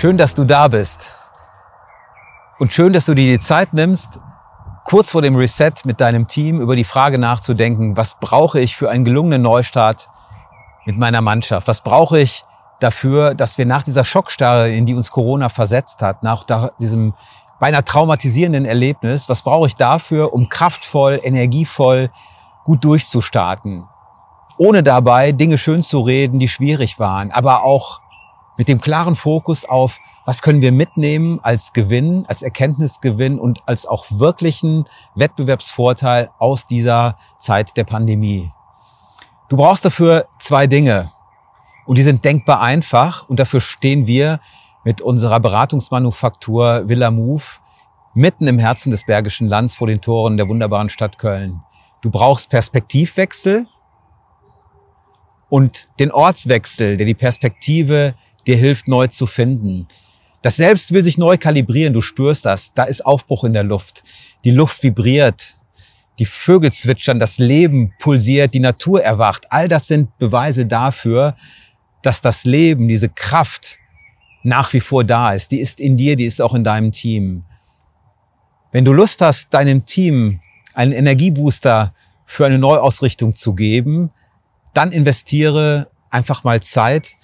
Schön, dass du da bist. Und schön, dass du dir die Zeit nimmst, kurz vor dem Reset mit deinem Team über die Frage nachzudenken, was brauche ich für einen gelungenen Neustart mit meiner Mannschaft? Was brauche ich dafür, dass wir nach dieser Schockstarre, in die uns Corona versetzt hat, nach diesem beinahe traumatisierenden Erlebnis, was brauche ich dafür, um kraftvoll, energievoll, gut durchzustarten? Ohne dabei Dinge schön zu reden, die schwierig waren, aber auch mit dem klaren Fokus auf, was können wir mitnehmen als Gewinn, als Erkenntnisgewinn und als auch wirklichen Wettbewerbsvorteil aus dieser Zeit der Pandemie. Du brauchst dafür zwei Dinge und die sind denkbar einfach und dafür stehen wir mit unserer Beratungsmanufaktur Villa Move mitten im Herzen des Bergischen Lands vor den Toren der wunderbaren Stadt Köln. Du brauchst Perspektivwechsel und den Ortswechsel, der die Perspektive dir hilft, neu zu finden. Das Selbst will sich neu kalibrieren, du spürst das. Da ist Aufbruch in der Luft. Die Luft vibriert. Die Vögel zwitschern, das Leben pulsiert, die Natur erwacht. All das sind Beweise dafür, dass das Leben, diese Kraft nach wie vor da ist. Die ist in dir, die ist auch in deinem Team. Wenn du Lust hast, deinem Team einen Energiebooster für eine Neuausrichtung zu geben, dann investiere einfach mal Zeit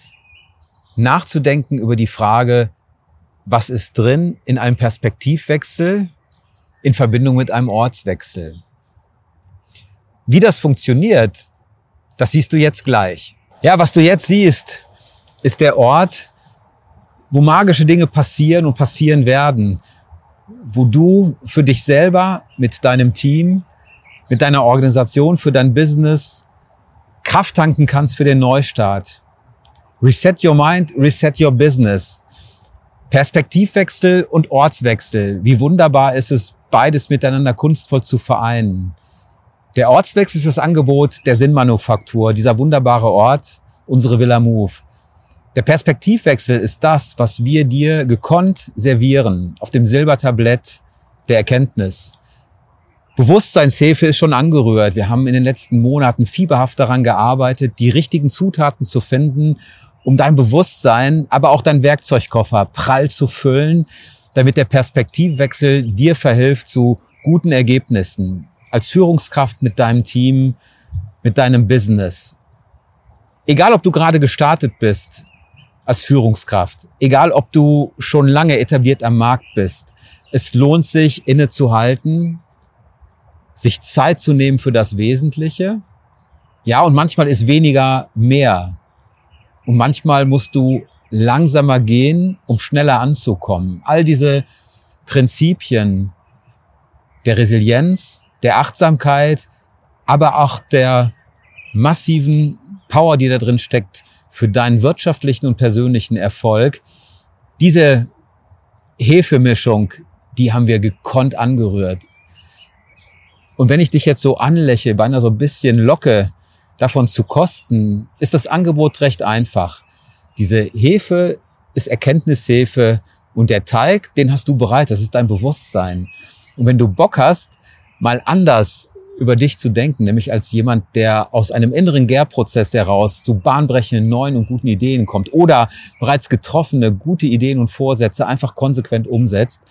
nachzudenken über die Frage, was ist drin in einem Perspektivwechsel in Verbindung mit einem Ortswechsel. Wie das funktioniert, das siehst du jetzt gleich. Ja, was du jetzt siehst, ist der Ort, wo magische Dinge passieren und passieren werden, wo du für dich selber, mit deinem Team, mit deiner Organisation, für dein Business Kraft tanken kannst für den Neustart. Reset your mind, reset your business. Perspektivwechsel und Ortswechsel. Wie wunderbar ist es, beides miteinander kunstvoll zu vereinen. Der Ortswechsel ist das Angebot der Sinnmanufaktur, dieser wunderbare Ort, unsere Villa Move. Der Perspektivwechsel ist das, was wir dir gekonnt servieren auf dem Silbertablett der Erkenntnis. Bewusstseinshilfe ist schon angerührt. Wir haben in den letzten Monaten fieberhaft daran gearbeitet, die richtigen Zutaten zu finden, um dein Bewusstsein, aber auch dein Werkzeugkoffer prall zu füllen, damit der Perspektivwechsel dir verhilft zu guten Ergebnissen als Führungskraft mit deinem Team, mit deinem Business. Egal, ob du gerade gestartet bist als Führungskraft, egal, ob du schon lange etabliert am Markt bist, es lohnt sich, innezuhalten, sich Zeit zu nehmen für das Wesentliche. Ja, und manchmal ist weniger mehr. Und manchmal musst du langsamer gehen, um schneller anzukommen. All diese Prinzipien der Resilienz, der Achtsamkeit, aber auch der massiven Power, die da drin steckt, für deinen wirtschaftlichen und persönlichen Erfolg. Diese Hefemischung, die haben wir gekonnt angerührt. Und wenn ich dich jetzt so anlächle, beinahe so ein bisschen locke, davon zu kosten, ist das Angebot recht einfach. Diese Hefe ist Erkenntnishefe und der Teig, den hast du bereit, das ist dein Bewusstsein. Und wenn du Bock hast, mal anders über dich zu denken, nämlich als jemand, der aus einem inneren Gärprozess heraus zu bahnbrechenden neuen und guten Ideen kommt oder bereits getroffene gute Ideen und Vorsätze einfach konsequent umsetzt,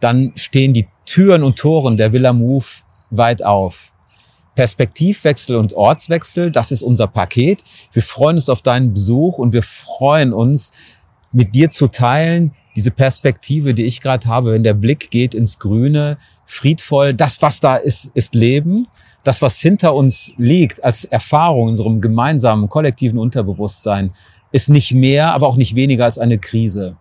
dann stehen die Türen und Toren der Villa Move weit auf. Perspektivwechsel und Ortswechsel, das ist unser Paket. Wir freuen uns auf deinen Besuch und wir freuen uns, mit dir zu teilen, diese Perspektive, die ich gerade habe, wenn der Blick geht ins Grüne, friedvoll, das, was da ist, ist Leben. Das, was hinter uns liegt als Erfahrung in unserem gemeinsamen, kollektiven Unterbewusstsein, ist nicht mehr, aber auch nicht weniger als eine Krise.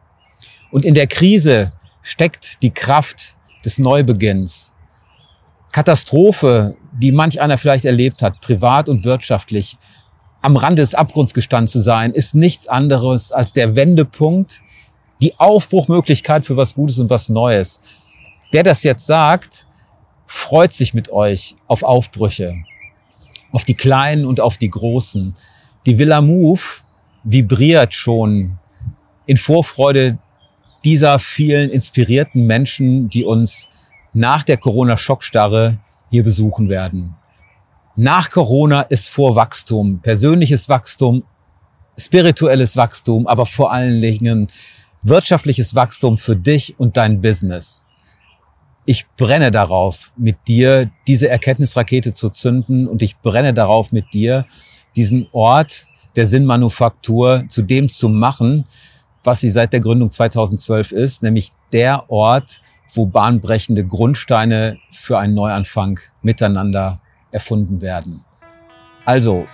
Und in der Krise steckt die Kraft des Neubeginns. Katastrophe, die manch einer vielleicht erlebt hat, privat und wirtschaftlich, am Rande des Abgrunds gestanden zu sein, ist nichts anderes als der Wendepunkt, die Aufbruchmöglichkeit für was Gutes und was Neues. Wer das jetzt sagt, freut sich mit euch auf Aufbrüche, auf die kleinen und auf die großen. Die Villa Move vibriert schon in Vorfreude dieser vielen inspirierten Menschen, die uns nach der Corona-Schockstarre hier besuchen werden. Nach Corona ist vor Wachstum, persönliches Wachstum, spirituelles Wachstum, aber vor allen Dingen wirtschaftliches Wachstum für dich und dein Business. Ich brenne darauf, mit dir diese Erkenntnisrakete zu zünden und ich brenne darauf, mit dir diesen Ort der Sinnmanufaktur zu dem zu machen, was sie seit der Gründung 2012 ist, nämlich der Ort, wo bahnbrechende Grundsteine für einen Neuanfang miteinander erfunden werden. Also,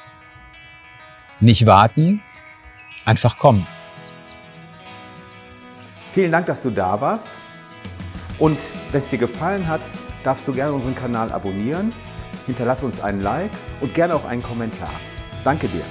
nicht warten, einfach kommen. Vielen Dank, dass du da warst. Und wenn es dir gefallen hat, darfst du gerne unseren Kanal abonnieren, hinterlass uns einen Like und gerne auch einen Kommentar. Danke dir.